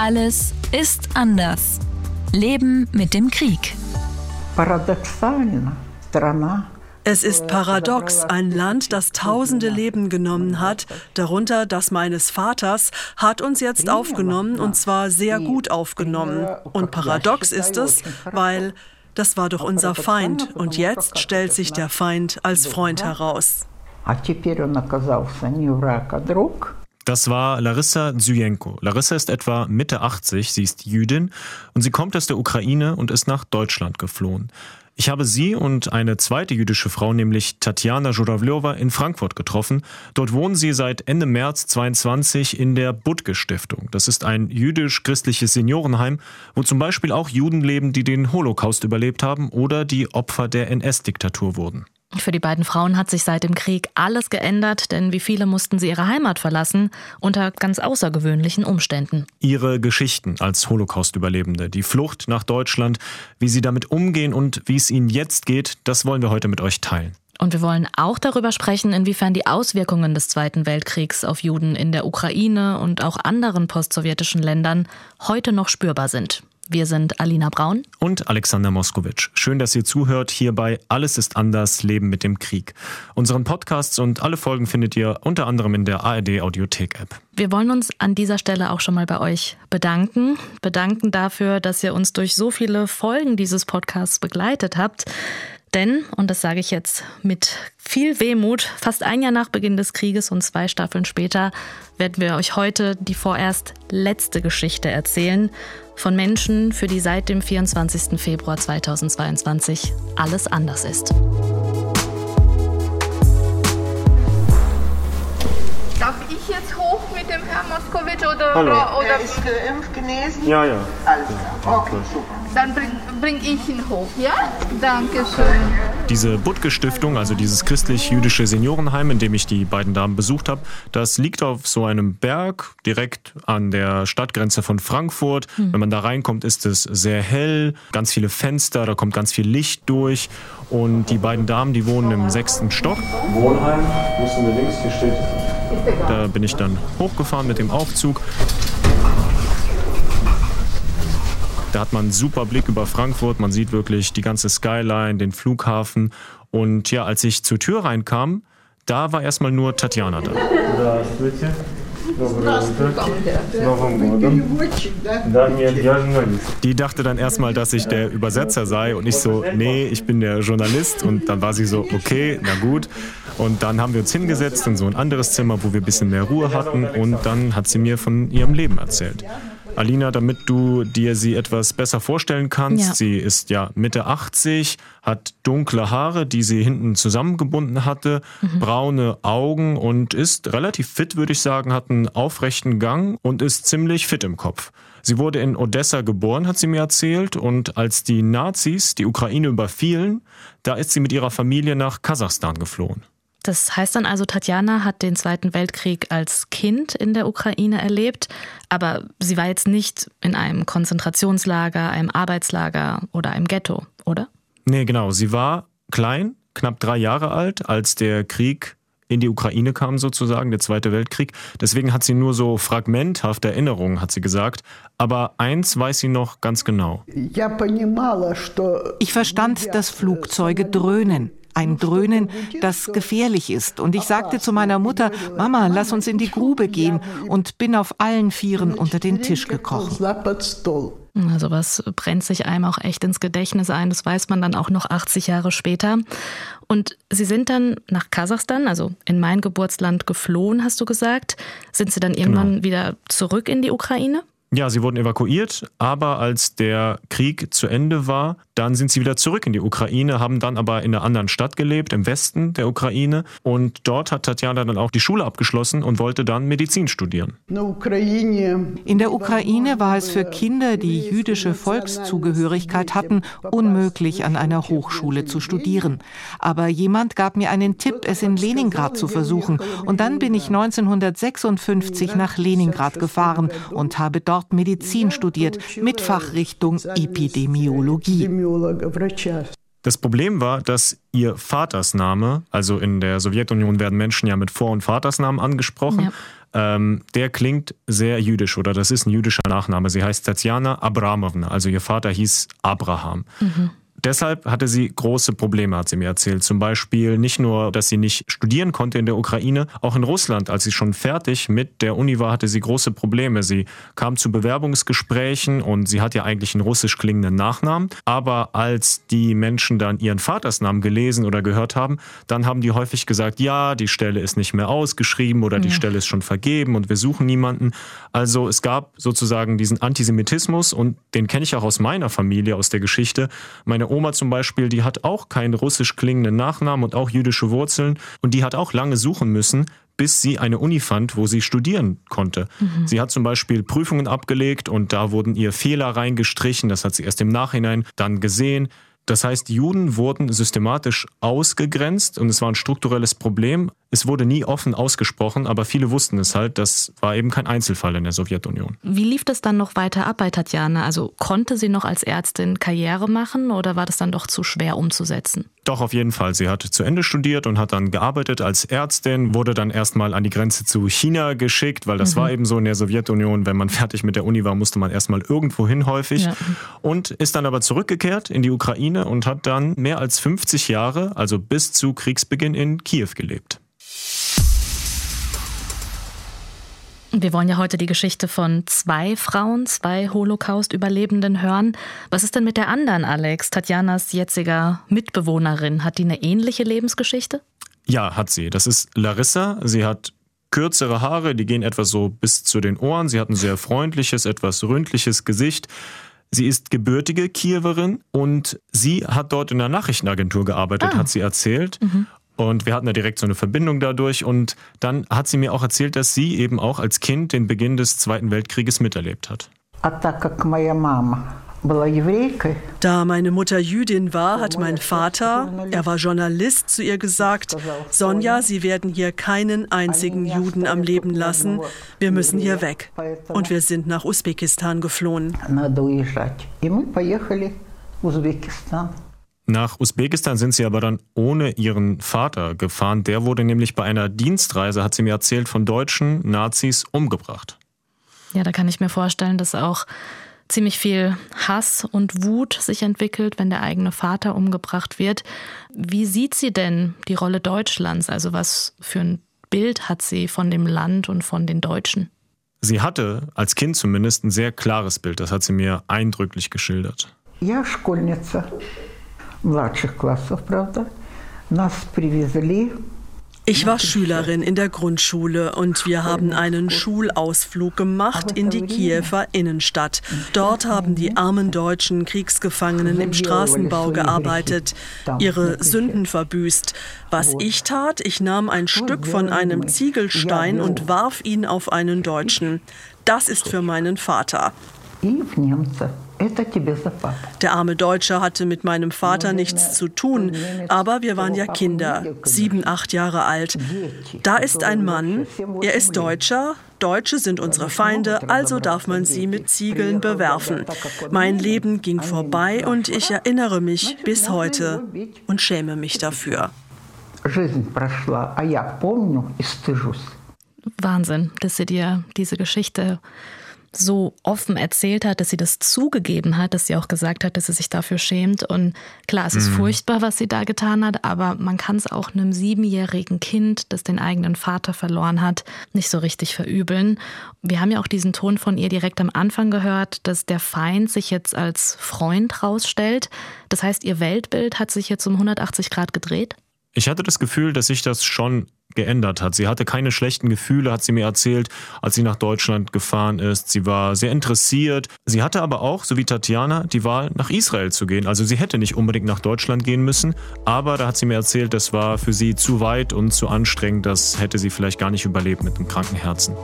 Alles ist anders. Leben mit dem Krieg. Es ist paradox, ein Land, das tausende Leben genommen hat, darunter das meines Vaters, hat uns jetzt aufgenommen und zwar sehr gut aufgenommen. Und paradox ist es, weil das war doch unser Feind und jetzt stellt sich der Feind als Freund heraus. Das war Larissa Zyjenko. Larissa ist etwa Mitte 80, sie ist Jüdin und sie kommt aus der Ukraine und ist nach Deutschland geflohen. Ich habe sie und eine zweite jüdische Frau, nämlich Tatjana Żurawljowa, in Frankfurt getroffen. Dort wohnen sie seit Ende März 22 in der Budge Stiftung. Das ist ein jüdisch-christliches Seniorenheim, wo zum Beispiel auch Juden leben, die den Holocaust überlebt haben oder die Opfer der NS-Diktatur wurden. Für die beiden Frauen hat sich seit dem Krieg alles geändert, denn wie viele mussten sie ihre Heimat verlassen, unter ganz außergewöhnlichen Umständen. Ihre Geschichten als Holocaust-Überlebende, die Flucht nach Deutschland, wie sie damit umgehen und wie es ihnen jetzt geht, das wollen wir heute mit euch teilen. Und wir wollen auch darüber sprechen, inwiefern die Auswirkungen des Zweiten Weltkriegs auf Juden in der Ukraine und auch anderen postsowjetischen Ländern heute noch spürbar sind. Wir sind Alina Braun und Alexander Moskowitsch. Schön, dass ihr zuhört hier bei Alles ist anders, Leben mit dem Krieg. Unseren Podcasts und alle Folgen findet ihr unter anderem in der ARD Audiothek App. Wir wollen uns an dieser Stelle auch schon mal bei euch bedanken. Bedanken dafür, dass ihr uns durch so viele Folgen dieses Podcasts begleitet habt. Denn, und das sage ich jetzt mit viel Wehmut, fast ein Jahr nach Beginn des Krieges und zwei Staffeln später, werden wir euch heute die vorerst letzte Geschichte erzählen von Menschen, für die seit dem 24. Februar 2022 alles anders ist. Darf ich jetzt hoch mit dem Herrn Moskowitsch oder, Hallo. oder Er ist geimpft, genesen? Ja, ja. Alles klar. Okay, super. dann bring, bring ich ihn hoch, ja? Dankeschön. Diese Budge Stiftung, also dieses christlich-jüdische Seniorenheim, in dem ich die beiden Damen besucht habe, das liegt auf so einem Berg direkt an der Stadtgrenze von Frankfurt. Mhm. Wenn man da reinkommt, ist es sehr hell, ganz viele Fenster, da kommt ganz viel Licht durch. Und die beiden Damen, die wohnen im sechsten Stock. Wohnheim, müssen wir links, hier steht. Da bin ich dann hochgefahren mit dem Aufzug. Da hat man einen super Blick über Frankfurt. Man sieht wirklich die ganze Skyline, den Flughafen. Und ja, als ich zur Tür reinkam, da war erstmal nur Tatjana da. Здравствуйте. Die dachte dann erstmal, dass ich der Übersetzer sei und ich so, nee, ich bin der Journalist. Und dann war sie so, okay, na gut. Und dann haben wir uns hingesetzt in so ein anderes Zimmer, wo wir ein bisschen mehr Ruhe hatten. Und dann hat sie mir von ihrem Leben erzählt. Alina, damit du dir sie etwas besser vorstellen kannst, ja. sie ist ja Mitte 80, hat dunkle Haare, die sie hinten zusammengebunden hatte, mhm. braune Augen und ist relativ fit, würde ich sagen, hat einen aufrechten Gang und ist ziemlich fit im Kopf. Sie wurde in Odessa geboren, hat sie mir erzählt, und als die Nazis die Ukraine überfielen, da ist sie mit ihrer Familie nach Kasachstan geflohen. Das heißt dann also, Tatjana hat den Zweiten Weltkrieg als Kind in der Ukraine erlebt, aber sie war jetzt nicht in einem Konzentrationslager, einem Arbeitslager oder einem Ghetto, oder? Nee, genau. Sie war klein, knapp drei Jahre alt, als der Krieg in die Ukraine kam sozusagen, der Zweite Weltkrieg. Deswegen hat sie nur so fragmenthafte Erinnerungen, hat sie gesagt. Aber eins weiß sie noch ganz genau. Ich verstand, dass Flugzeuge dröhnen ein Dröhnen, das gefährlich ist. Und ich sagte zu meiner Mutter, Mama, lass uns in die Grube gehen und bin auf allen Vieren unter den Tisch gekrochen. Also was brennt sich einem auch echt ins Gedächtnis ein, das weiß man dann auch noch 80 Jahre später. Und Sie sind dann nach Kasachstan, also in mein Geburtsland, geflohen, hast du gesagt. Sind Sie dann irgendwann genau. wieder zurück in die Ukraine? Ja, sie wurden evakuiert, aber als der Krieg zu Ende war, dann sind sie wieder zurück in die Ukraine, haben dann aber in einer anderen Stadt gelebt, im Westen der Ukraine. Und dort hat Tatjana dann auch die Schule abgeschlossen und wollte dann Medizin studieren. In der Ukraine war es für Kinder, die jüdische Volkszugehörigkeit hatten, unmöglich, an einer Hochschule zu studieren. Aber jemand gab mir einen Tipp, es in Leningrad zu versuchen. Und dann bin ich 1956 nach Leningrad gefahren und habe dort Medizin studiert mit Fachrichtung Epidemiologie. Das Problem war, dass ihr Vatersname, also in der Sowjetunion werden Menschen ja mit Vor- und Vatersnamen angesprochen, ja. ähm, der klingt sehr jüdisch oder das ist ein jüdischer Nachname. Sie heißt Tatjana Abramovna, also ihr Vater hieß Abraham. Mhm. Deshalb hatte sie große Probleme, hat sie mir erzählt. Zum Beispiel nicht nur, dass sie nicht studieren konnte in der Ukraine, auch in Russland, als sie schon fertig mit der Uni war, hatte sie große Probleme. Sie kam zu Bewerbungsgesprächen und sie hat ja eigentlich einen russisch klingenden Nachnamen. Aber als die Menschen dann ihren Vatersnamen gelesen oder gehört haben, dann haben die häufig gesagt, ja, die Stelle ist nicht mehr ausgeschrieben oder die ja. Stelle ist schon vergeben und wir suchen niemanden. Also es gab sozusagen diesen Antisemitismus und den kenne ich auch aus meiner Familie, aus der Geschichte. Meine Oma zum Beispiel, die hat auch keinen russisch klingenden Nachnamen und auch jüdische Wurzeln und die hat auch lange suchen müssen, bis sie eine Uni fand, wo sie studieren konnte. Mhm. Sie hat zum Beispiel Prüfungen abgelegt und da wurden ihr Fehler reingestrichen. Das hat sie erst im Nachhinein dann gesehen. Das heißt, Juden wurden systematisch ausgegrenzt und es war ein strukturelles Problem. Es wurde nie offen ausgesprochen, aber viele wussten es halt. Das war eben kein Einzelfall in der Sowjetunion. Wie lief das dann noch weiter ab bei Tatjana? Also konnte sie noch als Ärztin Karriere machen oder war das dann doch zu schwer umzusetzen? Doch, auf jeden Fall. Sie hat zu Ende studiert und hat dann gearbeitet als Ärztin, wurde dann erstmal an die Grenze zu China geschickt, weil das mhm. war eben so in der Sowjetunion. Wenn man fertig mit der Uni war, musste man erstmal irgendwo hin häufig. Ja. Und ist dann aber zurückgekehrt in die Ukraine und hat dann mehr als 50 Jahre, also bis zu Kriegsbeginn in Kiew gelebt. Wir wollen ja heute die Geschichte von zwei Frauen, zwei Holocaust-Überlebenden hören. Was ist denn mit der anderen, Alex, Tatjanas jetziger Mitbewohnerin? Hat die eine ähnliche Lebensgeschichte? Ja, hat sie. Das ist Larissa. Sie hat kürzere Haare, die gehen etwa so bis zu den Ohren. Sie hat ein sehr freundliches, etwas ründliches Gesicht. Sie ist gebürtige Kiewerin und sie hat dort in der Nachrichtenagentur gearbeitet, ah. hat sie erzählt. Mhm. Und wir hatten da direkt so eine Verbindung dadurch. Und dann hat sie mir auch erzählt, dass sie eben auch als Kind den Beginn des Zweiten Weltkrieges miterlebt hat. Da meine Mutter Jüdin war, hat mein Vater, er war Journalist, zu ihr gesagt, Sonja, Sie werden hier keinen einzigen Juden am Leben lassen. Wir müssen hier weg. Und wir sind nach Usbekistan geflohen. Nach Usbekistan sind sie aber dann ohne ihren Vater gefahren. Der wurde nämlich bei einer Dienstreise, hat sie mir erzählt, von deutschen Nazis umgebracht. Ja, da kann ich mir vorstellen, dass auch ziemlich viel Hass und Wut sich entwickelt, wenn der eigene Vater umgebracht wird. Wie sieht sie denn die Rolle Deutschlands? Also was für ein Bild hat sie von dem Land und von den Deutschen? Sie hatte als Kind zumindest ein sehr klares Bild. Das hat sie mir eindrücklich geschildert. Ja, Schulnitzer младших классов, правда. Нас привезли ich war Schülerin in der Grundschule und wir haben einen Schulausflug gemacht in die Kiewer Innenstadt. Dort haben die armen deutschen Kriegsgefangenen im Straßenbau gearbeitet, ihre Sünden verbüßt. Was ich tat, ich nahm ein Stück von einem Ziegelstein und warf ihn auf einen Deutschen. Das ist für meinen Vater. der arme Deutsche hatte mit meinem Vater nichts zu tun, aber wir waren ja Kinder, sieben, acht Jahre alt. Da ist ein Mann, er ist Deutscher, Deutsche sind unsere Feinde, also darf man sie mit Ziegeln bewerfen. Mein Leben ging vorbei und ich erinnere mich bis heute und schäme mich dafür. Wahnsinn, dass sie dir diese Geschichte so offen erzählt hat, dass sie das zugegeben hat, dass sie auch gesagt hat, dass sie sich dafür schämt. Und klar, es ist mhm. furchtbar, was sie da getan hat, aber man kann es auch einem siebenjährigen Kind, das den eigenen Vater verloren hat, nicht so richtig verübeln. Wir haben ja auch diesen Ton von ihr direkt am Anfang gehört, dass der Feind sich jetzt als Freund rausstellt. Das heißt, ihr Weltbild hat sich jetzt um 180 Grad gedreht? Ich hatte das Gefühl, dass sich das schon geändert hat. Sie hatte keine schlechten Gefühle, hat sie mir erzählt, als sie nach Deutschland gefahren ist. Sie war sehr interessiert. Sie hatte aber auch, so wie Tatjana, die Wahl, nach Israel zu gehen. Also sie hätte nicht unbedingt nach Deutschland gehen müssen, aber da hat sie mir erzählt, das war für sie zu weit und zu anstrengend. Das hätte sie vielleicht gar nicht überlebt mit einem kranken Herzen.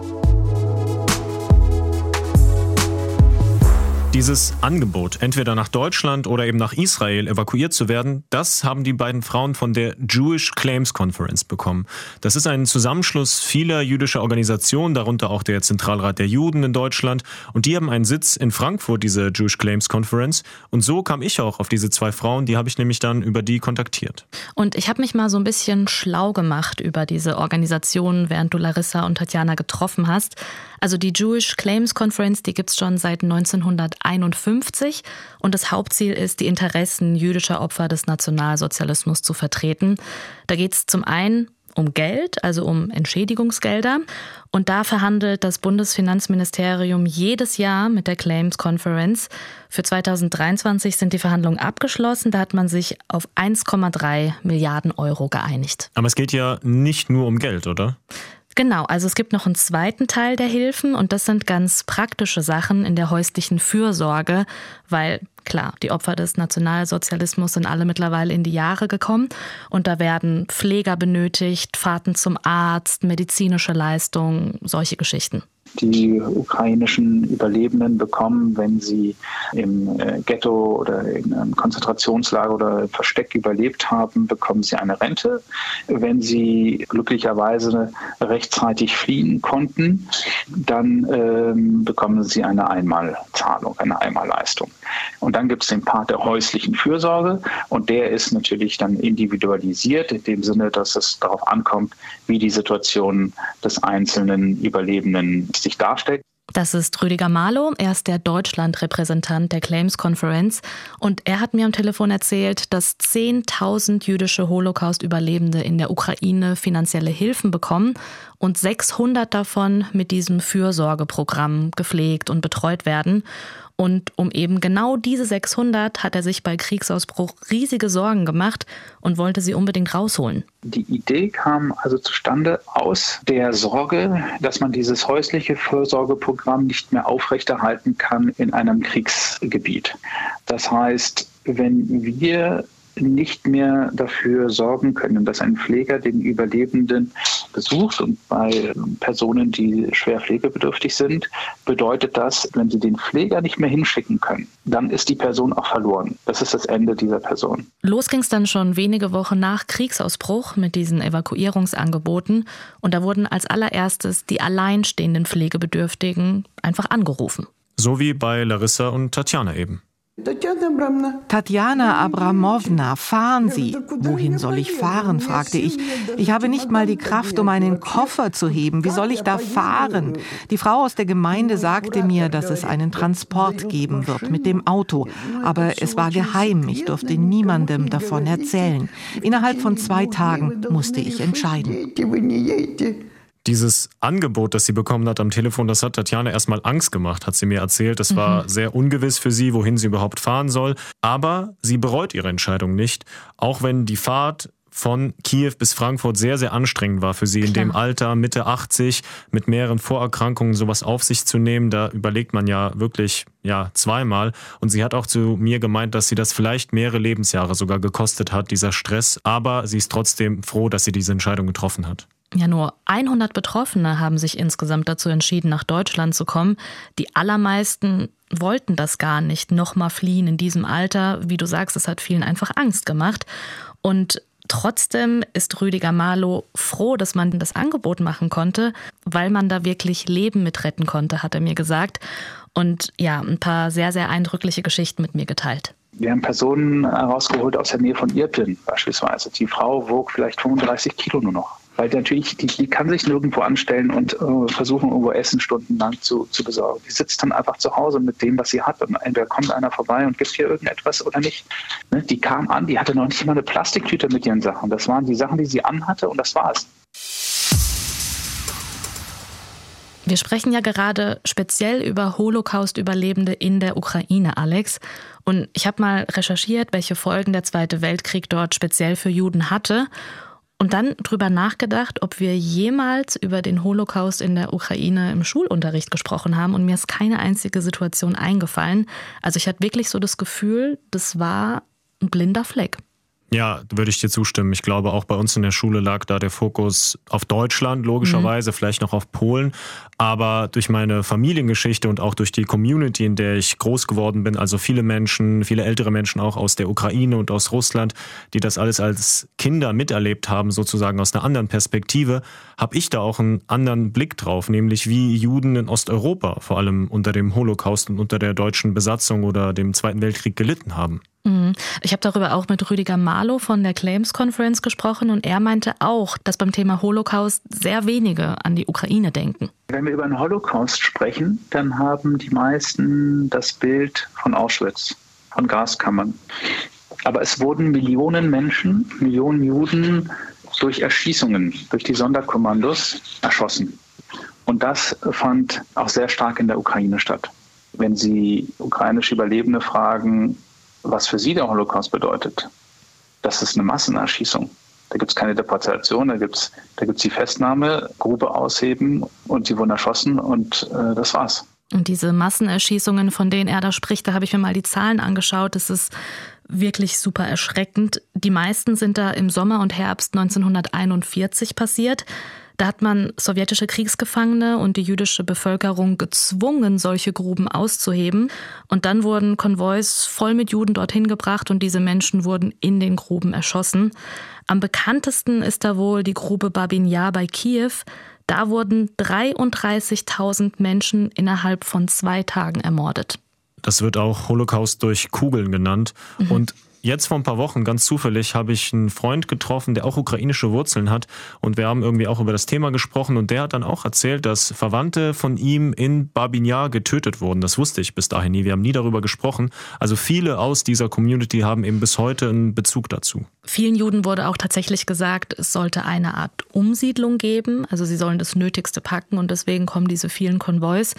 Dieses Angebot, entweder nach Deutschland oder eben nach Israel evakuiert zu werden, das haben die beiden Frauen von der Jewish Claims Conference bekommen. Das ist ein Zusammenschluss vieler jüdischer Organisationen, darunter auch der Zentralrat der Juden in Deutschland. Und die haben einen Sitz in Frankfurt, diese Jewish Claims Conference. Und so kam ich auch auf diese zwei Frauen, die habe ich nämlich dann über die kontaktiert. Und ich habe mich mal so ein bisschen schlau gemacht über diese Organisationen, während du Larissa und Tatjana getroffen hast. Also die Jewish Claims Conference, die gibt es schon seit 1951 und das Hauptziel ist, die Interessen jüdischer Opfer des Nationalsozialismus zu vertreten. Da geht es zum einen um Geld, also um Entschädigungsgelder. Und da verhandelt das Bundesfinanzministerium jedes Jahr mit der Claims Conference. Für 2023 sind die Verhandlungen abgeschlossen. Da hat man sich auf 1,3 Milliarden Euro geeinigt. Aber es geht ja nicht nur um Geld, oder? Genau, also es gibt noch einen zweiten Teil der Hilfen und das sind ganz praktische Sachen in der häuslichen Fürsorge, weil klar, die Opfer des Nationalsozialismus sind alle mittlerweile in die Jahre gekommen und da werden Pfleger benötigt, Fahrten zum Arzt, medizinische Leistungen, solche Geschichten die ukrainischen Überlebenden bekommen, wenn sie im äh, Ghetto oder in einem Konzentrationslager oder Versteck überlebt haben, bekommen sie eine Rente. Wenn sie glücklicherweise rechtzeitig fliehen konnten, dann ähm, bekommen sie eine Einmalzahlung, eine Einmalleistung. Und dann gibt es den Part der häuslichen Fürsorge und der ist natürlich dann individualisiert in dem Sinne, dass es darauf ankommt, wie die Situation des einzelnen Überlebenden sich darstellt. Das ist Rüdiger Marlow. Er ist der Deutschland-Repräsentant der Claims Conference. Und er hat mir am Telefon erzählt, dass 10.000 jüdische Holocaust-Überlebende in der Ukraine finanzielle Hilfen bekommen und 600 davon mit diesem Fürsorgeprogramm gepflegt und betreut werden. Und um eben genau diese 600 hat er sich bei Kriegsausbruch riesige Sorgen gemacht und wollte sie unbedingt rausholen. Die Idee kam also zustande aus der Sorge, dass man dieses häusliche Fürsorgeprogramm nicht mehr aufrechterhalten kann in einem Kriegsgebiet. Das heißt, wenn wir nicht mehr dafür sorgen können, dass ein Pfleger den Überlebenden besucht. Und bei Personen, die schwer pflegebedürftig sind, bedeutet das, wenn sie den Pfleger nicht mehr hinschicken können, dann ist die Person auch verloren. Das ist das Ende dieser Person. Los ging es dann schon wenige Wochen nach Kriegsausbruch mit diesen Evakuierungsangeboten. Und da wurden als allererstes die alleinstehenden Pflegebedürftigen einfach angerufen. So wie bei Larissa und Tatjana eben. Tatjana Abramowna, fahren Sie. Wohin soll ich fahren? fragte ich. Ich habe nicht mal die Kraft, um einen Koffer zu heben. Wie soll ich da fahren? Die Frau aus der Gemeinde sagte mir, dass es einen Transport geben wird mit dem Auto. Aber es war geheim. Ich durfte niemandem davon erzählen. Innerhalb von zwei Tagen musste ich entscheiden. Dieses Angebot, das sie bekommen hat am Telefon, das hat Tatjana erstmal Angst gemacht, hat sie mir erzählt. War mhm. sehr ungewiss für sie, wohin sie überhaupt fahren soll. Aber sie bereut ihre Entscheidung nicht, auch wenn die Fahrt von Kiew bis Frankfurt sehr, sehr anstrengend war für sie Klar. in dem Alter, Mitte 80, mit mehreren Vorerkrankungen sowas auf sich zu nehmen. Da überlegt man ja wirklich, ja, zweimal. Und sie hat auch zu mir gemeint, dass sie das vielleicht mehrere Lebensjahre sogar gekostet hat, dieser Stress. Aber sie ist trotzdem froh, dass sie diese Entscheidung getroffen hat. Ja, nur 100 Betroffene haben sich insgesamt dazu entschieden, nach Deutschland zu kommen. Die allermeisten wollten das gar nicht, nochmal fliehen in diesem Alter. Wie du sagst, es hat vielen einfach Angst gemacht. Und Trotzdem ist Rüdiger Marlow froh, dass man das Angebot machen konnte, weil man da wirklich Leben mit retten konnte, hat er mir gesagt. Und ja, ein paar sehr, sehr eindrückliche Geschichten mit mir geteilt. Wir haben Personen herausgeholt aus der Nähe von Irpin beispielsweise. Die Frau wog vielleicht 35 Kilo nur noch. Weil natürlich, die, die kann sich nirgendwo anstellen und äh, versuchen, irgendwo Essen stundenlang zu, zu besorgen. Die sitzt dann einfach zu Hause mit dem, was sie hat. Und entweder kommt einer vorbei und gibt hier irgendetwas oder nicht. Ne? Die kam an, die hatte noch nicht mal eine Plastiktüte mit ihren Sachen. Das waren die Sachen, die sie anhatte und das war's. Wir sprechen ja gerade speziell über Holocaust-Überlebende in der Ukraine, Alex. Und ich habe mal recherchiert, welche Folgen der Zweite Weltkrieg dort speziell für Juden hatte und dann drüber nachgedacht, ob wir jemals über den Holocaust in der Ukraine im Schulunterricht gesprochen haben und mir ist keine einzige Situation eingefallen. Also ich hatte wirklich so das Gefühl, das war ein blinder Fleck. Ja, würde ich dir zustimmen. Ich glaube, auch bei uns in der Schule lag da der Fokus auf Deutschland, logischerweise, mhm. vielleicht noch auf Polen. Aber durch meine Familiengeschichte und auch durch die Community, in der ich groß geworden bin, also viele Menschen, viele ältere Menschen auch aus der Ukraine und aus Russland, die das alles als Kinder miterlebt haben, sozusagen aus einer anderen Perspektive, habe ich da auch einen anderen Blick drauf, nämlich wie Juden in Osteuropa vor allem unter dem Holocaust und unter der deutschen Besatzung oder dem Zweiten Weltkrieg gelitten haben. Mhm. Ich habe darüber auch mit Rüdiger Marlow von der Claims Conference gesprochen und er meinte auch, dass beim Thema Holocaust sehr wenige an die Ukraine denken. Wenn wir über den Holocaust sprechen, dann haben die meisten das Bild von Auschwitz, von Gaskammern. Aber es wurden Millionen Menschen, Millionen Juden durch Erschießungen, durch die Sonderkommandos erschossen. Und das fand auch sehr stark in der Ukraine statt. Wenn Sie ukrainische Überlebende fragen, was für sie der Holocaust bedeutet. Das ist eine Massenerschießung. Da gibt es keine Deportation, da gibt es da gibt's die Festnahme, Grube ausheben und sie wurden erschossen und äh, das war's. Und diese Massenerschießungen, von denen er da spricht, da habe ich mir mal die Zahlen angeschaut. Das ist wirklich super erschreckend. Die meisten sind da im Sommer und Herbst 1941 passiert. Da hat man sowjetische Kriegsgefangene und die jüdische Bevölkerung gezwungen, solche Gruben auszuheben. Und dann wurden Konvois voll mit Juden dorthin gebracht und diese Menschen wurden in den Gruben erschossen. Am bekanntesten ist da wohl die Grube Babin Yar bei Kiew. Da wurden 33.000 Menschen innerhalb von zwei Tagen ermordet. Das wird auch Holocaust durch Kugeln genannt. Mhm. Und Jetzt vor ein paar Wochen, ganz zufällig, habe ich einen Freund getroffen, der auch ukrainische Wurzeln hat. Und wir haben irgendwie auch über das Thema gesprochen. Und der hat dann auch erzählt, dass Verwandte von ihm in Babinjar getötet wurden. Das wusste ich bis dahin nie. Wir haben nie darüber gesprochen. Also viele aus dieser Community haben eben bis heute einen Bezug dazu. Vielen Juden wurde auch tatsächlich gesagt, es sollte eine Art Umsiedlung geben. Also sie sollen das Nötigste packen und deswegen kommen diese vielen Konvois.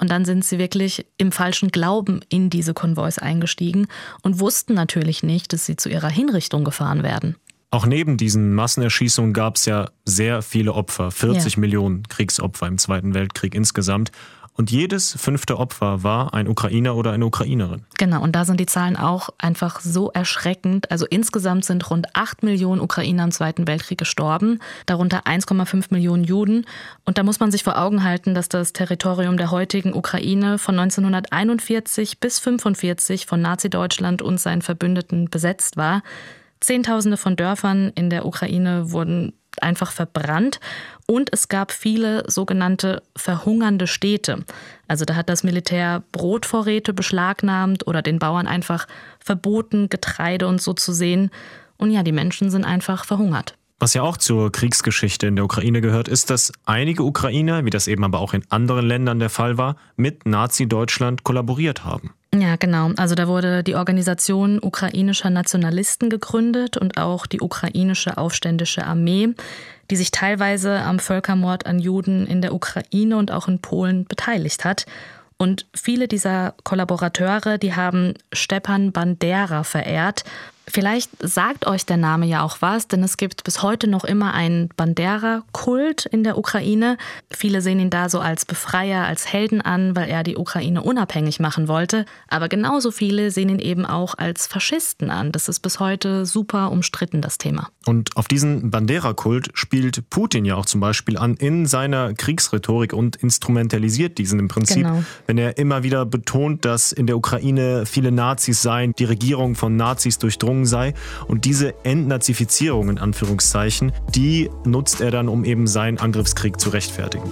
Und dann sind sie wirklich im falschen Glauben in diese Konvois eingestiegen und wussten natürlich nicht, dass sie zu ihrer Hinrichtung gefahren werden. Auch neben diesen Massenerschießungen gab es ja sehr viele Opfer, 40 ja. Millionen Kriegsopfer im Zweiten Weltkrieg insgesamt. Und jedes fünfte Opfer war ein Ukrainer oder eine Ukrainerin. Genau, und da sind die Zahlen auch einfach so erschreckend. Also insgesamt sind rund 8 Millionen Ukrainer im Zweiten Weltkrieg gestorben, darunter 1,5 Millionen Juden. Und da muss man sich vor Augen halten, dass das Territorium der heutigen Ukraine von 1941 bis 1945 von Nazi-Deutschland und seinen Verbündeten besetzt war. Zehntausende von Dörfern in der Ukraine wurden einfach verbrannt und es gab viele sogenannte verhungernde Städte. Also da hat das Militär Brotvorräte beschlagnahmt oder den Bauern einfach verboten, Getreide und so zu sehen. Und ja, die Menschen sind einfach verhungert. Was ja auch zur Kriegsgeschichte in der Ukraine gehört, ist, dass einige Ukrainer, wie das eben aber auch in anderen Ländern der Fall war, mit Nazi-Deutschland kollaboriert haben. Ja, genau. Also da wurde die Organisation ukrainischer Nationalisten gegründet und auch die ukrainische aufständische Armee, die sich teilweise am Völkermord an Juden in der Ukraine und auch in Polen beteiligt hat. Und viele dieser Kollaborateure, die haben Stepan Bandera verehrt Vielleicht sagt euch der Name ja auch was, denn es gibt bis heute noch immer einen Bandera-Kult in der Ukraine. Viele sehen ihn da so als Befreier, als Helden an, weil er die Ukraine unabhängig machen wollte. Aber genauso viele sehen ihn eben auch als Faschisten an. Das ist bis heute super umstritten, das Thema. Und auf diesen Bandera-Kult spielt Putin ja auch zum Beispiel an in seiner Kriegsrhetorik und instrumentalisiert diesen im Prinzip, genau. wenn er immer wieder betont, dass in der Ukraine viele Nazis seien, die Regierung von Nazis durchdrungen gelungen sei. Und diese Entnazifizierung in Anführungszeichen, die nutzt er dann, um eben seinen Angriffskrieg zu rechtfertigen.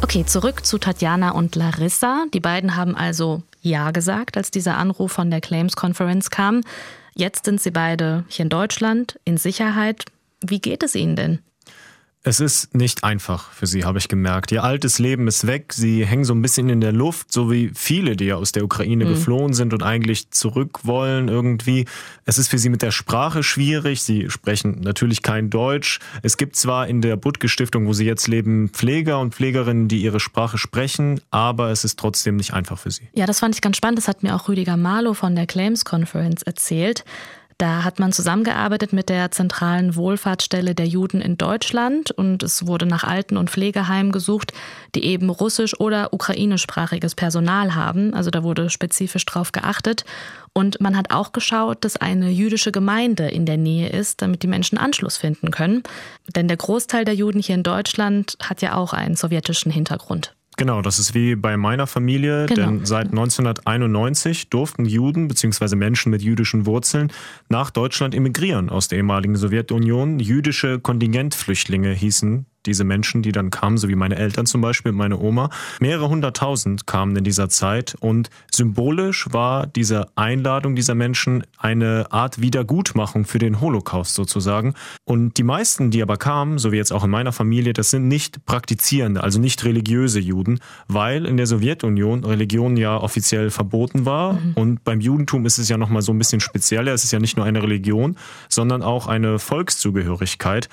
Okay, zurück zu Tatjana und Larissa. Die beiden haben also Ja gesagt, als dieser Anruf von der Claims Conference kam. Jetzt sind sie beide hier in Deutschland in Sicherheit. Wie geht es ihnen denn? Es ist nicht einfach für sie, habe ich gemerkt. Ihr altes Leben ist weg. Sie hängen so ein bisschen in der Luft, so wie viele, die ja aus der Ukraine mhm. geflohen sind und eigentlich zurück wollen irgendwie. Es ist für sie mit der Sprache schwierig. Sie sprechen natürlich kein Deutsch. Es gibt zwar in der Budke Stiftung, wo sie jetzt leben, Pfleger und Pflegerinnen, die ihre Sprache sprechen, aber es ist trotzdem nicht einfach für sie. Ja, das fand ich ganz spannend. Das hat mir auch Rüdiger Marlow von der Claims Conference erzählt. Da hat man zusammengearbeitet mit der zentralen Wohlfahrtsstelle der Juden in Deutschland und es wurde nach Alten- und Pflegeheimen gesucht, die eben russisch- oder ukrainischsprachiges Personal haben. Also da wurde spezifisch drauf geachtet. Und man hat auch geschaut, dass eine jüdische Gemeinde in der Nähe ist, damit die Menschen Anschluss finden können. Denn der Großteil der Juden hier in Deutschland hat ja auch einen sowjetischen Hintergrund. Genau, das ist wie bei meiner Familie, genau. denn seit 1991 durften Juden bzw. Menschen mit jüdischen Wurzeln nach Deutschland emigrieren aus der ehemaligen Sowjetunion. Jüdische Kontingentflüchtlinge hießen diese Menschen, die dann kamen, so wie meine Eltern zum Beispiel, meine Oma. Mehrere hunderttausend kamen in dieser Zeit und symbolisch war diese Einladung dieser Menschen eine Art Wiedergutmachung für den Holocaust sozusagen. Und die meisten, die aber kamen, so wie jetzt auch in meiner Familie, das sind nicht praktizierende, also nicht religiöse Juden, weil in der Sowjetunion Religion ja offiziell verboten war. Mhm. Und beim Judentum ist es ja nochmal so ein bisschen spezieller. Es ist ja nicht nur eine Religion, sondern auch eine Volkszugehörigkeit.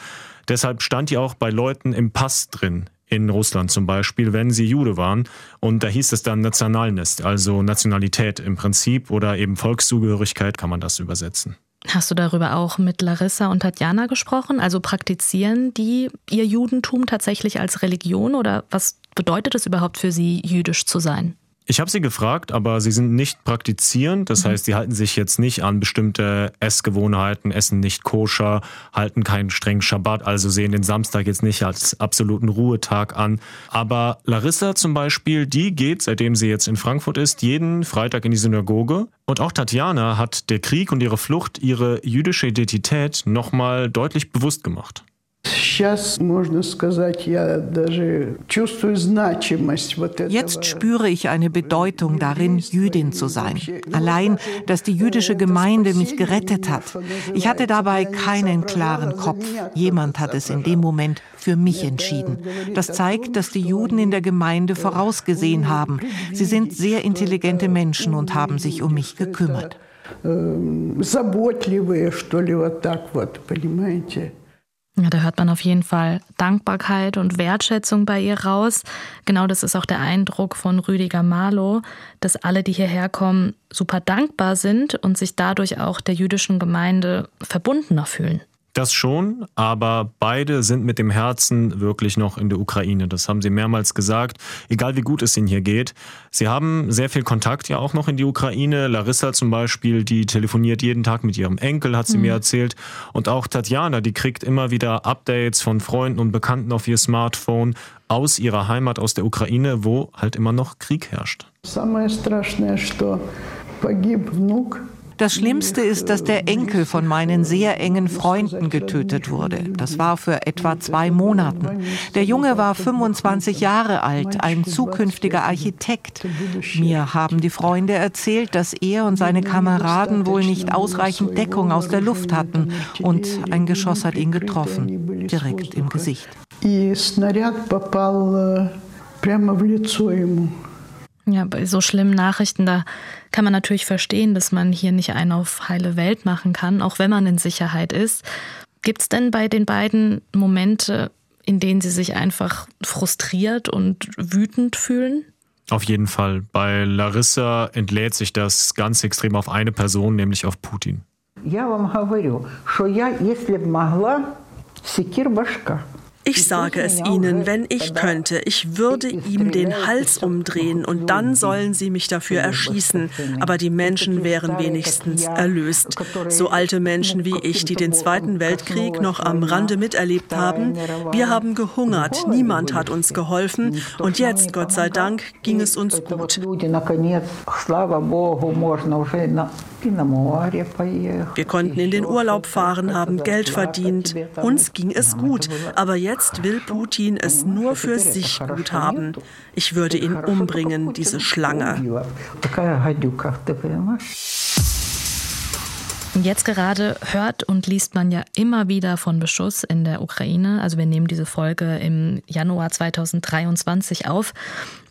Deshalb stand die auch bei Leuten im Pass drin, in Russland zum Beispiel, wenn sie Jude waren. Und da hieß es dann Nationalnest, also Nationalität im Prinzip oder eben Volkszugehörigkeit kann man das übersetzen. Hast du darüber auch mit Larissa und Tatjana gesprochen? Also praktizieren die ihr Judentum tatsächlich als Religion oder was bedeutet es überhaupt für sie, jüdisch zu sein? Ich habe sie gefragt, aber sie sind nicht praktizierend. Das mhm. heißt, sie halten sich jetzt nicht an bestimmte Essgewohnheiten, essen nicht koscher, halten keinen strengen Schabbat, also sehen den Samstag jetzt nicht als absoluten Ruhetag an. Aber Larissa zum Beispiel, die geht, seitdem sie jetzt in Frankfurt ist, jeden Freitag in die Synagoge. Und auch Tatjana hat der Krieg und ihre Flucht ihre jüdische Identität nochmal deutlich bewusst gemacht. Jetzt spüre ich eine Bedeutung darin, Jüdin zu sein. Allein, dass die jüdische Gemeinde mich gerettet hat. Ich hatte dabei keinen klaren Kopf. Jemand hat es in dem Moment für mich entschieden. Das zeigt, dass die Juden in der Gemeinde vorausgesehen haben. Sie sind sehr intelligente Menschen und haben sich um mich gekümmert. Заботливые, что ли, вот так вот, понимаете? Ja, da hört man auf jeden Fall Dankbarkeit und Wertschätzung bei ihr raus. Genau das ist auch der Eindruck von Rüdiger Marlow, dass alle, die hierher kommen, super dankbar sind und sich dadurch auch der jüdischen Gemeinde verbundener fühlen. Das schon, aber beide sind mit dem Herzen wirklich noch in der Ukraine. Das haben sie mehrmals gesagt, egal wie gut es ihnen hier geht. Sie haben sehr viel Kontakt ja auch noch in die Ukraine. Larissa zum Beispiel, die telefoniert jeden Tag mit ihrem Enkel, hat sie mhm. mir erzählt. Und auch Tatjana, die kriegt immer wieder Updates von Freunden und Bekannten auf ihr Smartphone aus ihrer Heimat, aus der Ukraine, wo halt immer noch Krieg herrscht. Самое страшное, что погиб внук das Schlimmste ist, dass der Enkel von meinen sehr engen Freunden getötet wurde. Das war für etwa zwei Monaten. Der Junge war 25 Jahre alt, ein zukünftiger Architekt. Mir haben die Freunde erzählt, dass er und seine Kameraden wohl nicht ausreichend Deckung aus der Luft hatten und ein Geschoss hat ihn getroffen, direkt im Gesicht. Ja, bei so schlimmen Nachrichten, da kann man natürlich verstehen, dass man hier nicht einen auf heile Welt machen kann, auch wenn man in Sicherheit ist. Gibt es denn bei den beiden Momente, in denen sie sich einfach frustriert und wütend fühlen? Auf jeden Fall. Bei Larissa entlädt sich das ganz extrem auf eine Person, nämlich auf Putin. Я вам говорю, что я, если б могла, секир башка. Ich sage es Ihnen, wenn ich könnte, ich würde ihm den Hals umdrehen und dann sollen Sie mich dafür erschießen. Aber die Menschen wären wenigstens erlöst. So alte Menschen wie ich, die den Zweiten Weltkrieg noch am Rande miterlebt haben. Wir haben gehungert, niemand hat uns geholfen und jetzt, Gott sei Dank, ging es uns gut. Wir konnten in den Urlaub fahren, haben Geld verdient. Uns ging es gut. Aber jetzt will Putin es nur für sich gut haben. Ich würde ihn umbringen, diese Schlange. Jetzt gerade hört und liest man ja immer wieder von Beschuss in der Ukraine. Also wir nehmen diese Folge im Januar 2023 auf.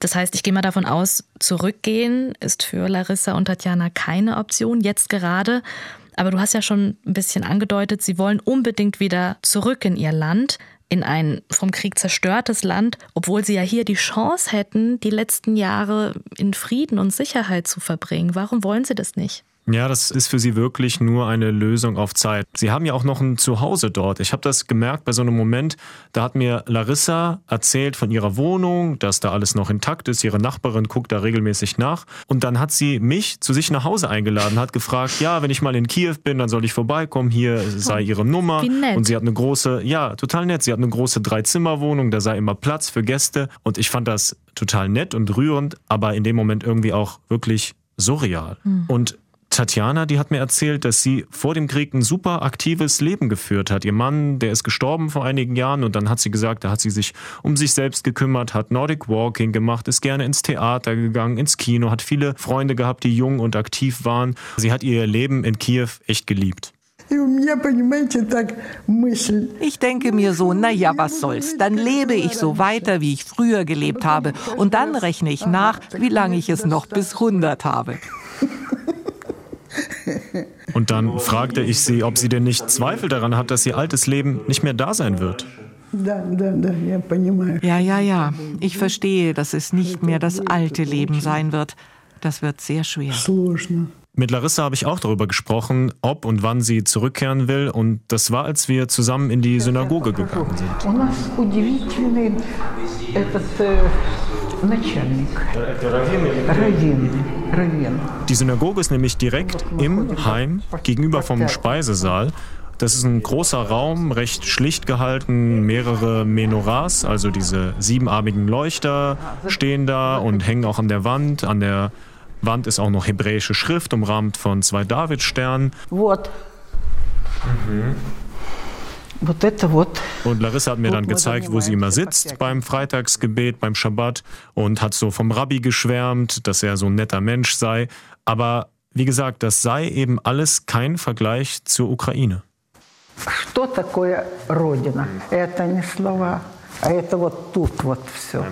Das heißt, ich gehe mal davon aus, zurückgehen ist für Larissa und Tatjana keine Option, jetzt gerade. Aber du hast ja schon ein bisschen angedeutet, sie wollen unbedingt wieder zurück in ihr Land, in ein vom Krieg zerstörtes Land, obwohl sie ja hier die Chance hätten, die letzten Jahre in Frieden und Sicherheit zu verbringen. Warum wollen sie das nicht? Ja, das ist für sie wirklich nur eine Lösung auf Zeit. Sie haben ja auch noch ein Zuhause dort. Ich habe das gemerkt bei so einem Moment, da hat mir Larissa erzählt von ihrer Wohnung, dass da alles noch intakt ist. Ihre Nachbarin guckt da regelmäßig nach. Und dann hat sie mich zu sich nach Hause eingeladen, hat gefragt, ja, wenn ich mal in Kiew bin, dann soll ich vorbeikommen. Hier sei ihre Nummer. Und sie hat eine große, ja, total nett. Sie hat eine große Dreizimmerwohnung, da sei immer Platz für Gäste. Und ich fand das total nett und rührend, aber in dem Moment irgendwie auch wirklich surreal. Hm. Und Tatjana, die hat mir erzählt, dass sie vor dem Krieg ein super aktives Leben geführt hat. Ihr Mann, der ist gestorben vor einigen Jahren und dann hat sie gesagt, da hat sie sich um sich selbst gekümmert, hat Nordic Walking gemacht, ist gerne ins Theater gegangen, ins Kino, hat viele Freunde gehabt, die jung und aktiv waren. Sie hat ihr Leben in Kiew echt geliebt. Ich denke mir so, na ja, was soll's, dann lebe ich so weiter, wie ich früher gelebt habe und dann rechne ich nach, wie lange ich es noch bis 100 habe. Und dann fragte ich sie, ob sie denn nicht Zweifel daran hat, dass ihr altes Leben nicht mehr da sein wird. Ja, ja, ja. Ich verstehe, dass es nicht mehr das alte Leben sein wird. Das wird sehr schwer. Mit Larissa habe ich auch darüber gesprochen, ob und wann sie zurückkehren will. Und das war, als wir zusammen in die Synagoge gegangen sind. Die Synagoge ist nämlich direkt im Heim gegenüber vom Speisesaal. Das ist ein großer Raum, recht schlicht gehalten, mehrere Menorahs, also diese siebenarmigen Leuchter, stehen da und hängen auch an der Wand. An der Wand ist auch noch hebräische Schrift, umrahmt von zwei Davidsternen. Mhm. Und Larissa hat mir dann gezeigt, wo sie immer sitzt beim Freitagsgebet, beim Schabbat und hat so vom Rabbi geschwärmt, dass er so ein netter Mensch sei. Aber wie gesagt, das sei eben alles kein Vergleich zur Ukraine. Что такое Родина? Это не слова, а это вот тут вот все.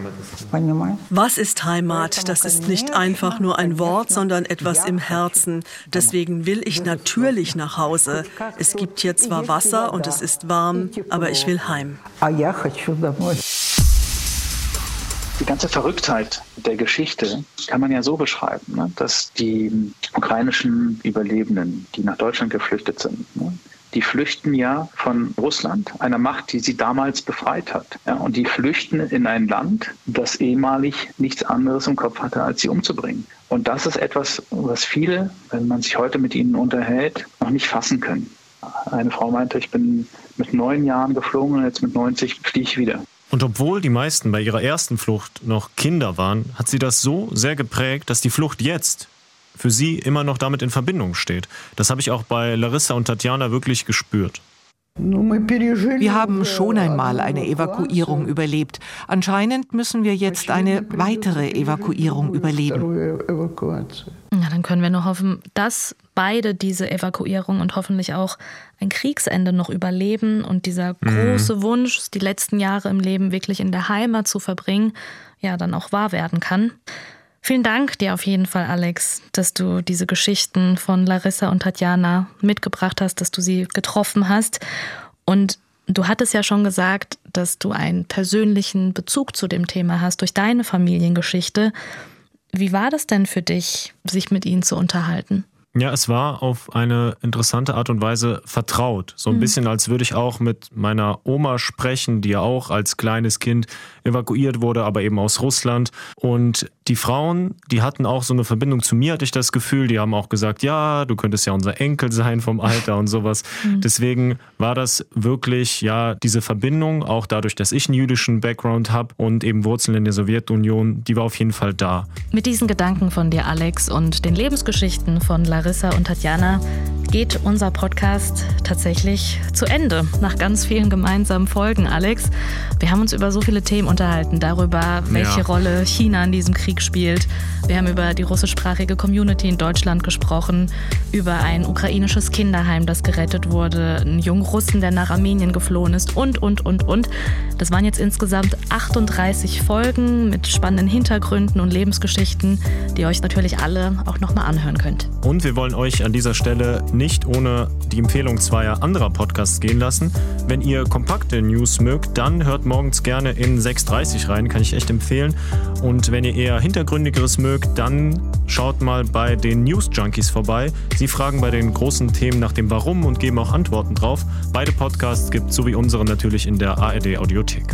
Понимаешь? Was ist Heimat? Das ist nicht einfach nur ein Wort, sondern etwas im Herzen. Deswegen will ich natürlich nach Hause. Es gibt hier zwar Wasser und es ist warm, aber ich will heim. А я хочу домой. Die ganze Verrücktheit der Geschichte kann man ja so beschreiben, ne, dass die ukrainischen Überlebenden, die nach Deutschland geflüchtet sind, ne, die flüchten ja von Russland, einer Macht, die sie damals befreit hat. Ja, und die flüchten in ein Land, das ehemalig nichts anderes im Kopf hatte, als sie umzubringen. Und das ist etwas, was viele, wenn man sich heute mit ihnen unterhält, noch nicht fassen können. Eine Frau meinte, ich bin mit neun Jahren geflogen und jetzt mit 90 fliege ich wieder. Und obwohl die meisten bei ihrer ersten Flucht noch Kinder waren, hat sie das so sehr geprägt, dass die Flucht jetzt für sie immer noch damit in Verbindung steht. Das habe ich auch bei Larissa und Tatjana wirklich gespürt. Wir haben schon einmal eine Evakuierung überlebt. Anscheinend müssen wir jetzt eine weitere Evakuierung überleben. Ja, dann können wir nur hoffen, dass beide diese Evakuierung und hoffentlich auch ein Kriegsende noch überleben und dieser große Wunsch, die letzten Jahre im Leben wirklich in der Heimat zu verbringen, ja, dann auch wahr werden kann. Vielen Dank dir auf jeden Fall, Alex, dass du diese Geschichten von Larissa und Tatjana mitgebracht hast, dass du sie getroffen hast. Und du hattest ja schon gesagt, dass du einen persönlichen Bezug zu dem Thema hast durch deine Familiengeschichte. Wie war das denn für dich, sich mit ihnen zu unterhalten? Ja, es war auf eine interessante Art und Weise vertraut. So ein bisschen, als würde ich auch mit meiner Oma sprechen, die ja auch als kleines Kind evakuiert wurde, aber eben aus Russland. Und die Frauen, die hatten auch so eine Verbindung zu mir, hatte ich das Gefühl. Die haben auch gesagt, ja, du könntest ja unser Enkel sein vom Alter und sowas. Deswegen war das wirklich, ja, diese Verbindung, auch dadurch, dass ich einen jüdischen Background habe und eben Wurzeln in der Sowjetunion, die war auf jeden Fall da. Mit diesen Gedanken von dir, Alex, und den Lebensgeschichten von Larissa und Tatjana geht unser Podcast tatsächlich zu Ende. Nach ganz vielen gemeinsamen Folgen, Alex. Wir haben uns über so viele Themen unterhalten, darüber, welche Ja. Rolle China in diesem Krieg spielt. Wir haben über die russischsprachige Community in Deutschland gesprochen, über ein ukrainisches Kinderheim, das gerettet wurde, einen jungen Russen, der nach Armenien geflohen ist und, und, und, und. Das waren jetzt insgesamt 38 Folgen mit spannenden Hintergründen und Lebensgeschichten, die ihr euch natürlich alle auch nochmal anhören könnt. Und wir wollen euch an dieser Stelle nicht ohne die Empfehlung zweier anderer Podcasts gehen lassen. Wenn ihr kompakte News mögt, dann hört morgens gerne in 6.30 rein, kann ich echt empfehlen. Und wenn ihr eher hintergründigeres mögt, dann schaut mal bei den News Junkies vorbei. Sie fragen bei den großen Themen nach dem Warum und geben auch Antworten drauf. Beide Podcasts gibt es so wie unsere natürlich in der ARD Audiothek.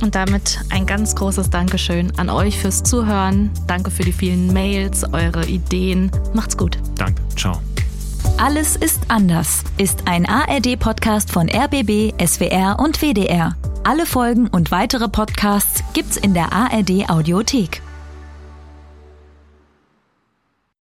Und damit ein ganz großes Dankeschön an euch fürs Zuhören. Danke für die vielen Mails, eure Ideen. Macht's gut. Danke. Ciao. Alles ist anders ist ein ARD-Podcast von RBB, SWR und WDR. Alle Folgen und weitere Podcasts gibt's in der ARD Audiothek.